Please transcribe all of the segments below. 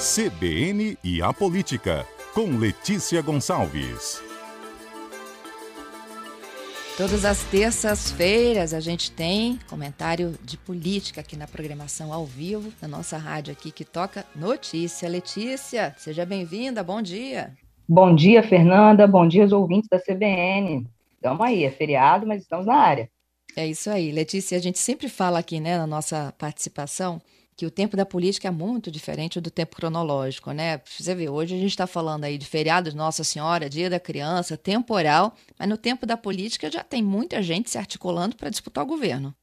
CBN e a Política, com Letícia Gonçalves. Todas as terças-feiras a gente tem comentário de política aqui na programação ao vivo, na nossa rádio aqui que toca notícia. Letícia, seja bem-vinda, bom dia. Bom dia, Fernanda, bom dia aos ouvintes da CBN. Estamos aí, é feriado, mas estamos na área. É isso aí, Letícia, a gente sempre fala aqui, né, na nossa participação, que o tempo da política é muito diferente do tempo cronológico, né? Você vê, hoje a gente está falando aí de feriados Nossa Senhora, Dia da Criança, temporal, mas no tempo da política já tem muita gente se articulando para disputar o governo.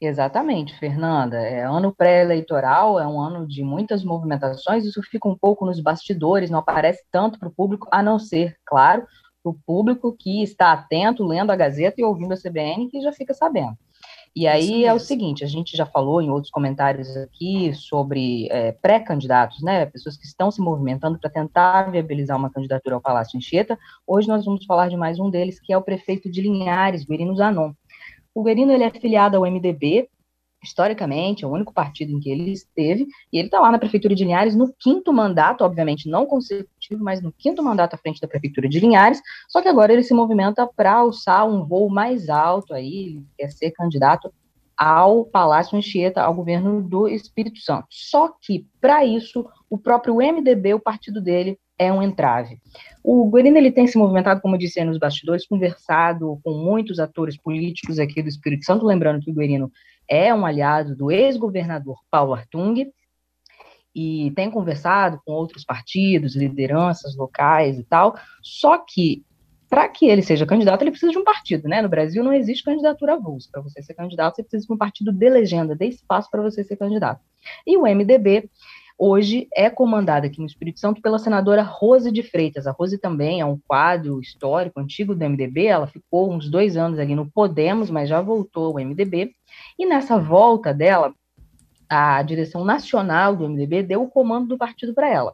Exatamente, Fernanda. É ano pré-eleitoral, é um ano de muitas movimentações, isso fica um pouco nos bastidores, não aparece tanto para o público, a não ser, claro, o público que está atento, lendo a Gazeta e ouvindo a CBN, que já fica sabendo. E aí é o seguinte, a gente já falou em outros comentários aqui sobre é, pré-candidatos, né, pessoas que estão se movimentando para tentar viabilizar uma candidatura ao Palácio Anchieta. Hoje nós vamos falar de mais um deles, que é o prefeito de Linhares, Guerino Zanon. O Guerino ele é afiliado ao MDB, historicamente, é o único partido em que ele esteve, e ele está lá na Prefeitura de Linhares no quinto mandato, obviamente não consecutivo, mas no quinto mandato à frente da Prefeitura de Linhares, só que agora ele se movimenta para alçar um voo mais alto aí, quer ser candidato ao Palácio Anchieta, ao governo do Espírito Santo. Só que, para isso, o próprio MDB, o partido dele, é um entrave. O Guarino ele tem se movimentado, como eu disse nos bastidores, conversado com muitos atores políticos aqui do Espírito Santo, lembrando que o Guarino é um aliado do ex-governador Paulo Artung, e tem conversado com outros partidos, lideranças locais e tal, só que para que ele seja candidato, ele precisa de um partido, né? No Brasil não existe candidatura avulsa. Para você ser candidato, você precisa de um partido de legenda, dê espaço para você ser candidato. E o MDB hoje é comandado aqui no Espírito Santo pela senadora Rose de Freitas. A Rose também é um quadro histórico antigo do MDB, ela ficou uns dois anos ali no Podemos, mas já voltou ao MDB. E nessa volta dela, a direção nacional do MDB deu o comando do partido para ela,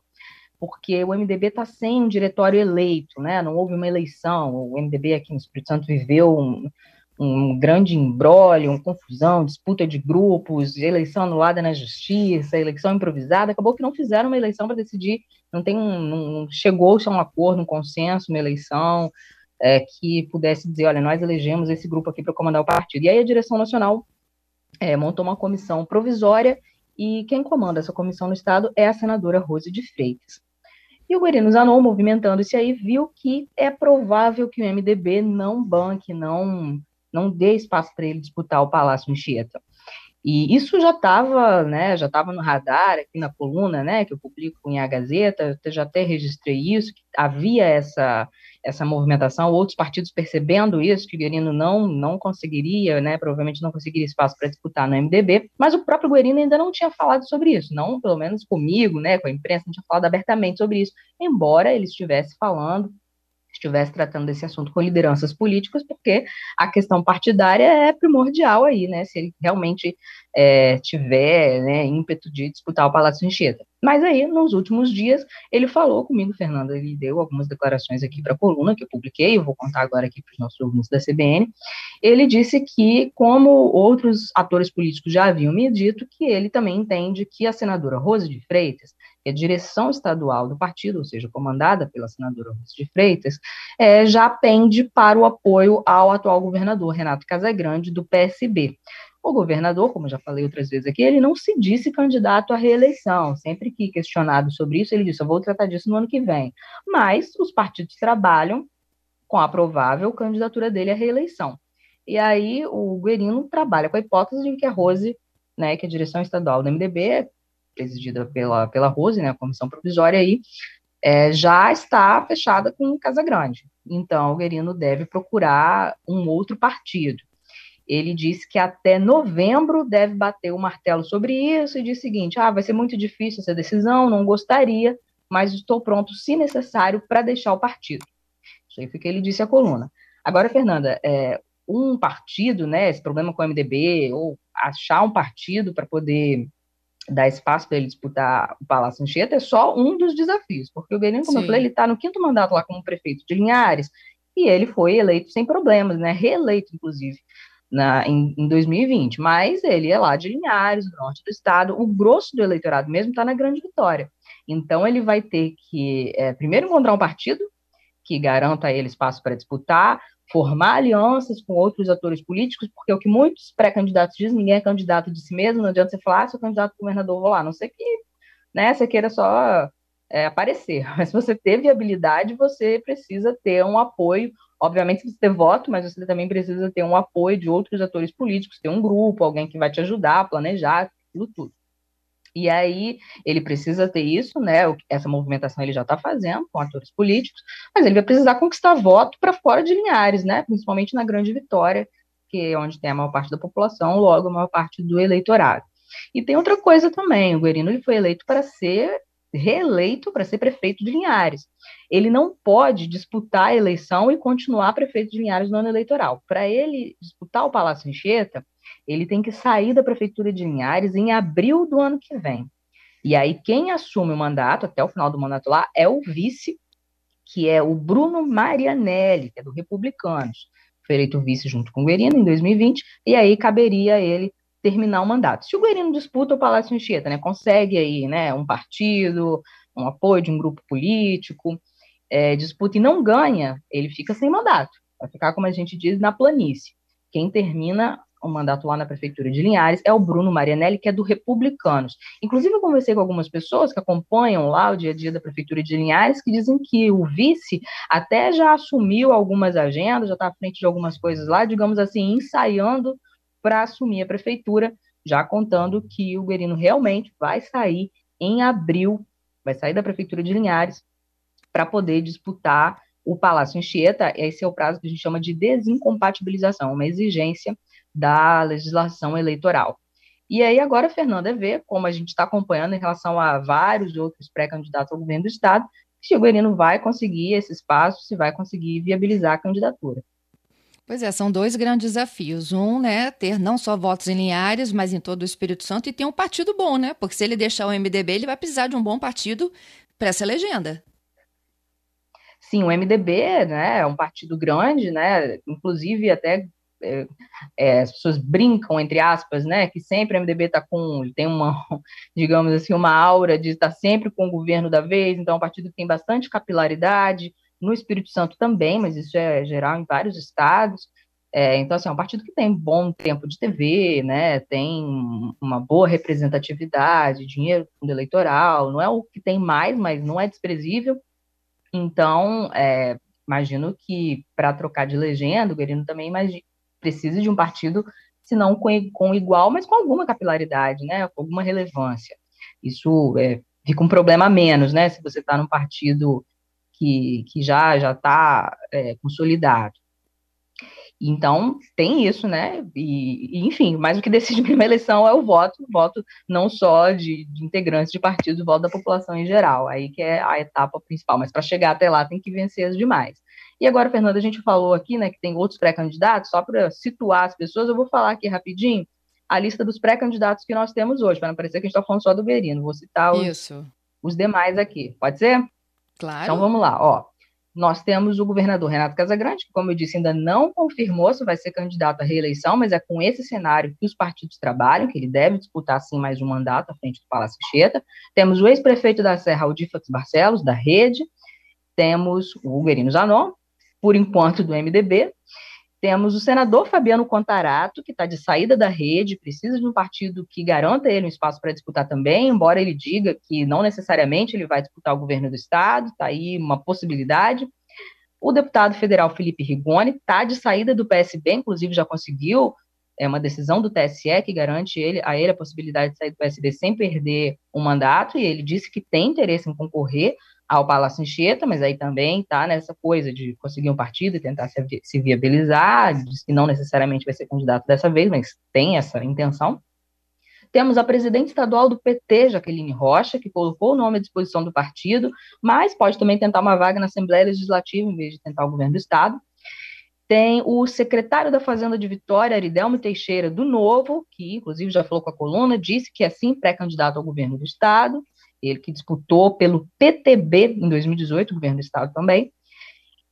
porque o MDB está sem um diretório eleito, né? Não houve uma eleição. O MDB aqui no Espírito Santo viveu um, um grande embrólio, uma confusão, disputa de grupos, eleição anulada na justiça, eleição improvisada, acabou que não fizeram uma eleição para decidir, não tem um, não chegou-se a um acordo, um consenso, uma eleição é, que pudesse dizer, olha, nós elegemos esse grupo aqui para comandar o partido. E aí a direção nacional é, montou uma comissão provisória e quem comanda essa comissão no estado é a senadora Rose de Freitas. E o Guarino Zanon, movimentando-se aí, viu que é provável que o MDB não banque, não não dê espaço para ele disputar o Palácio Anchieta. E isso já estava, né, já estava no radar aqui na coluna, né, que eu publico em A Gazeta, eu já até registrei isso, que havia essa essa movimentação, outros partidos percebendo isso, que o Guerino não não conseguiria, né, provavelmente não conseguiria espaço para disputar no MDB, mas o próprio Guerino ainda não tinha falado sobre isso, não, pelo menos comigo, né, com a imprensa, não tinha falado abertamente sobre isso, embora ele estivesse falando estivesse tratando desse assunto com lideranças políticas, porque a questão partidária é primordial aí, né? Se ele realmente é, tiver né, ímpeto de disputar o Palácio Anchieta. Mas aí, nos últimos dias, ele falou comigo, Fernanda, ele deu algumas declarações aqui para a coluna que eu publiquei, eu vou contar agora aqui para os nossos ouvintes da CBN. Ele disse que, como outros atores políticos já haviam me dito, que ele também entende que a senadora Rose de Freitas que é a direção estadual do partido, ou seja, comandada pela senadora Rose de Freitas, é, já pende para o apoio ao atual governador Renato Casagrande, do PSB. O governador, como já falei outras vezes aqui, ele não se disse candidato à reeleição. Sempre que questionado sobre isso, ele disse: Eu vou tratar disso no ano que vem. Mas os partidos trabalham com a provável candidatura dele à reeleição. E aí o Guerino trabalha com a hipótese de que a Rose, né, que é a direção estadual do MDB, presidida pela, pela Rose, né, a comissão provisória aí, é, já está fechada com Casa Grande. Então, o Guerino deve procurar um outro partido. Ele disse que até novembro deve bater o martelo sobre isso e diz o seguinte: ah, vai ser muito difícil essa decisão, não gostaria, mas estou pronto, se necessário, para deixar o partido. Isso aí foi o que ele disse à coluna. Agora, Fernanda, é, um partido, né, esse problema com o MDB, ou achar um partido para poder dar espaço para ele disputar o Palácio Anchieta é só um dos desafios, porque o Guerino, como Sim. eu falei, ele está no quinto mandato lá como prefeito de Linhares, e ele foi eleito sem problemas, né, reeleito, inclusive, na, em, em 2020, mas ele é lá de Linhares, do norte do estado, o grosso do eleitorado mesmo está na Grande Vitória. Então, ele vai ter que, é, primeiro, encontrar um partido que garanta a ele espaço para disputar, formar alianças com outros atores políticos, porque o que muitos pré-candidatos dizem, ninguém é candidato de si mesmo, não adianta você falar, ah, sou candidato a governador, vou lá, não sei que né, você queira só é, aparecer, mas se você ter viabilidade, você precisa ter um apoio, obviamente você ter voto, mas você também precisa ter um apoio de outros atores políticos, ter um grupo, alguém que vai te ajudar a planejar, aquilo tudo. E aí ele precisa ter isso, né? Essa movimentação ele já está fazendo com atores políticos, mas ele vai precisar conquistar voto para fora de Linhares, né? Principalmente na Grande Vitória, que é onde tem a maior parte da população, logo a maior parte do eleitorado. E tem outra coisa também, o Guerino ele foi eleito para ser reeleito para ser prefeito de Linhares. Ele não pode disputar a eleição e continuar prefeito de Linhares no ano eleitoral. Para ele disputar o Palácio Anchieta, ele tem que sair da prefeitura de Linhares em abril do ano que vem. E aí quem assume o mandato até o final do mandato lá é o vice, que é o Bruno Marianelli, que é do Republicanos. Foi eleito vice junto com o Guerino em 2020, e aí caberia ele terminar o mandato. Se o Guerino disputa o Palácio Anchieta, né, consegue aí, né, um partido, um apoio de um grupo político, é, disputa e não ganha, ele fica sem mandato. Vai ficar, como a gente diz, na planície. Quem termina o mandato lá na prefeitura de Linhares é o Bruno Marianelli, que é do Republicanos. Inclusive, eu conversei com algumas pessoas que acompanham lá o dia a dia da prefeitura de Linhares, que dizem que o vice até já assumiu algumas agendas, já está à frente de algumas coisas lá, digamos assim, ensaiando para assumir a prefeitura, já contando que o Guerino realmente vai sair em abril, vai sair da prefeitura de Linhares para poder disputar o Palácio Anchieta. Esse é o prazo que a gente chama de desincompatibilização, uma exigência da legislação eleitoral. E aí agora, Fernanda, é ver como a gente está acompanhando em relação a vários outros pré-candidatos ao governo do Estado, se o Guerino vai conseguir esse espaço, se vai conseguir viabilizar a candidatura. Pois é, são dois grandes desafios. Um, né, ter não só votos em Linhares, mas em todo o Espírito Santo e ter um partido bom, né? Porque se ele deixar o MDB, ele vai precisar de um bom partido para essa legenda. Sim, o MDB, né, é um partido grande, né? Inclusive até é, é, as pessoas brincam entre aspas, né, que sempre o MDB está com, tem uma, digamos assim, uma aura de estar sempre com o governo da vez. Então, é um partido que tem bastante capilaridade no Espírito Santo também, mas isso é geral em vários estados. É, então, assim, é um partido que tem bom tempo de TV, né, tem uma boa representatividade, dinheiro fundo eleitoral, não é o que tem mais, mas não é desprezível. Então, é, imagino que para trocar de legenda, o Guerino também precisa de um partido, se não com, com igual, mas com alguma capilaridade, né, com alguma relevância. Isso é, fica um problema a menos, né, se você está num partido que, que já já está é, consolidado. Então, tem isso, né? E, e, enfim, mas o que decide uma eleição é o voto, o voto não só de, de integrantes de partidos, o voto da população em geral, aí que é a etapa principal. Mas para chegar até lá tem que vencer as demais. E agora, Fernanda, a gente falou aqui, né, que tem outros pré-candidatos, só para situar as pessoas, eu vou falar aqui rapidinho a lista dos pré-candidatos que nós temos hoje, para não parecer que a gente está falando só do Berino. Vou citar os, os demais aqui. Pode ser? Claro. Então vamos lá, ó. Nós temos o governador Renato Casagrande, que, como eu disse, ainda não confirmou se vai ser candidato à reeleição, mas é com esse cenário que os partidos trabalham, que ele deve disputar, sim, mais um mandato à frente do Palácio Cheta. Temos o ex-prefeito da Serra, Aldifax Barcelos, da Rede. Temos o Guerino Zanon, por enquanto do MDB. Temos o senador Fabiano Contarato, que está de saída da rede, precisa de um partido que garanta ele um espaço para disputar também, embora ele diga que não necessariamente ele vai disputar o governo do Estado, está aí uma possibilidade. O deputado federal Felipe Rigoni está de saída do PSB, inclusive já conseguiu é uma decisão do TSE que garante ele, a ele a possibilidade de sair do PSB sem perder o mandato, e ele disse que tem interesse em concorrer ao Palácio Anchieta, mas aí também está nessa coisa de conseguir um partido e tentar se, se viabilizar, diz que não necessariamente vai ser candidato dessa vez, mas tem essa intenção. Temos a presidente estadual do PT, Jaqueline Rocha, que colocou o nome à disposição do partido, mas pode também tentar uma vaga na Assembleia Legislativa em vez de tentar o governo do Estado. Tem o secretário da Fazenda de Vitória, Aridelmo Teixeira, do Novo, que inclusive já falou com a coluna, disse que é sim pré-candidato ao governo do Estado ele que disputou pelo PTB em 2018, governo do estado também.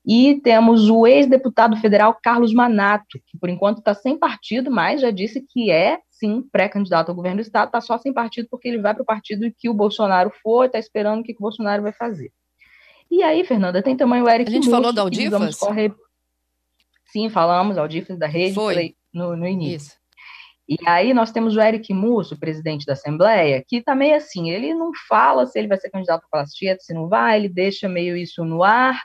E temos o ex-deputado federal Carlos Manato, que por enquanto está sem partido, mas já disse que é, sim, pré-candidato ao governo do Estado, está só sem partido porque ele vai para o partido que o Bolsonaro for, está esperando o que, que, o Bolsonaro vai fazer. E aí, Fernanda, tem também o Eric A gente falou da Aldifas? Sim, falamos, Aldifas da rede, Foi. No, no início. Isso. E aí nós temos o Eric Musso, presidente da Assembleia, que também assim, ele não fala se ele vai ser candidato a Palastieto, se não vai, ele deixa meio isso no ar,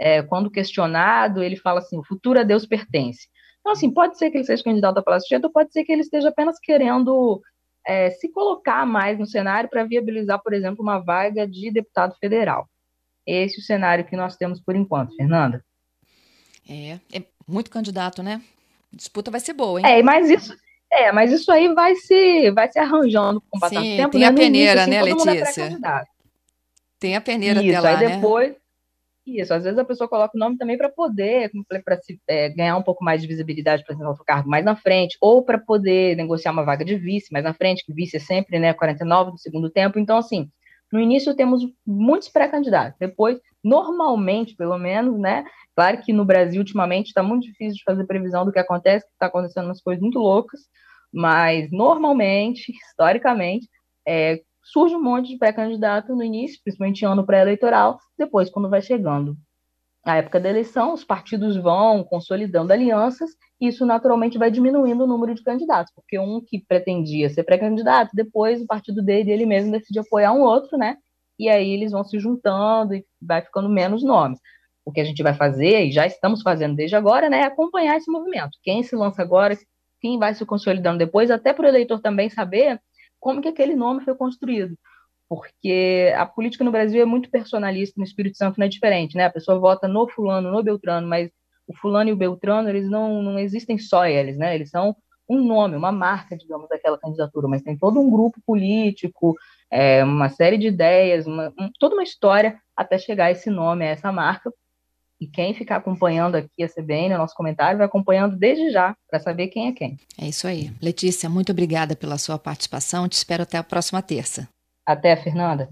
é, quando questionado, ele fala assim: o futuro a Deus pertence. Então, assim, pode ser que ele seja candidato a Palastieto, ou pode ser que ele esteja apenas querendo é, se colocar mais no cenário para viabilizar, por exemplo, uma vaga de deputado federal. Esse é o cenário que nós temos por enquanto, Fernanda. É, é muito candidato, né? Disputa vai ser boa, hein? É, mas isso, é, mas isso aí vai se, vai se arranjando com o passar do tempo. Tem né? a peneira, início, assim, né, Letícia? É tem a peneira isso, até lá, aí depois, né? Isso, às vezes a pessoa coloca o nome também para poder, para é, ganhar um pouco mais de visibilidade para o cargo mais na frente, ou para poder negociar uma vaga de vice mais na frente, que vice é sempre né, 49 do segundo tempo. Então, assim, no início temos muitos pré-candidatos, depois, normalmente, pelo menos, né? Claro que no Brasil, ultimamente, está muito difícil de fazer previsão do que acontece, está acontecendo umas coisas muito loucas, mas normalmente, historicamente, é, surge um monte de pré-candidato no início, principalmente em ano pré-eleitoral, depois, quando vai chegando a época da eleição, os partidos vão consolidando alianças, e isso naturalmente vai diminuindo o número de candidatos, porque um que pretendia ser pré-candidato, depois o partido dele, ele mesmo decide apoiar um outro, né? E aí eles vão se juntando e vai ficando menos nomes. O que a gente vai fazer, e já estamos fazendo desde agora, né, é acompanhar esse movimento. Quem se lança agora, quem vai se consolidando depois, até para o eleitor também saber como que aquele nome foi construído. Porque a política no Brasil é muito personalista, no Espírito Santo não é diferente, né? A pessoa vota no fulano, no Beltrano, mas o fulano e o Beltrano, eles não, não existem só eles, né? Eles são um nome, uma marca, digamos, daquela candidatura, mas tem todo um grupo político, é, uma série de ideias, uma, um, toda uma história até chegar a esse nome, a essa marca. E quem ficar acompanhando aqui a CBN, o nosso comentário, vai acompanhando desde já, para saber quem é quem. É isso aí. Letícia, muito obrigada pela sua participação. Te espero até a próxima terça. Até, Fernanda.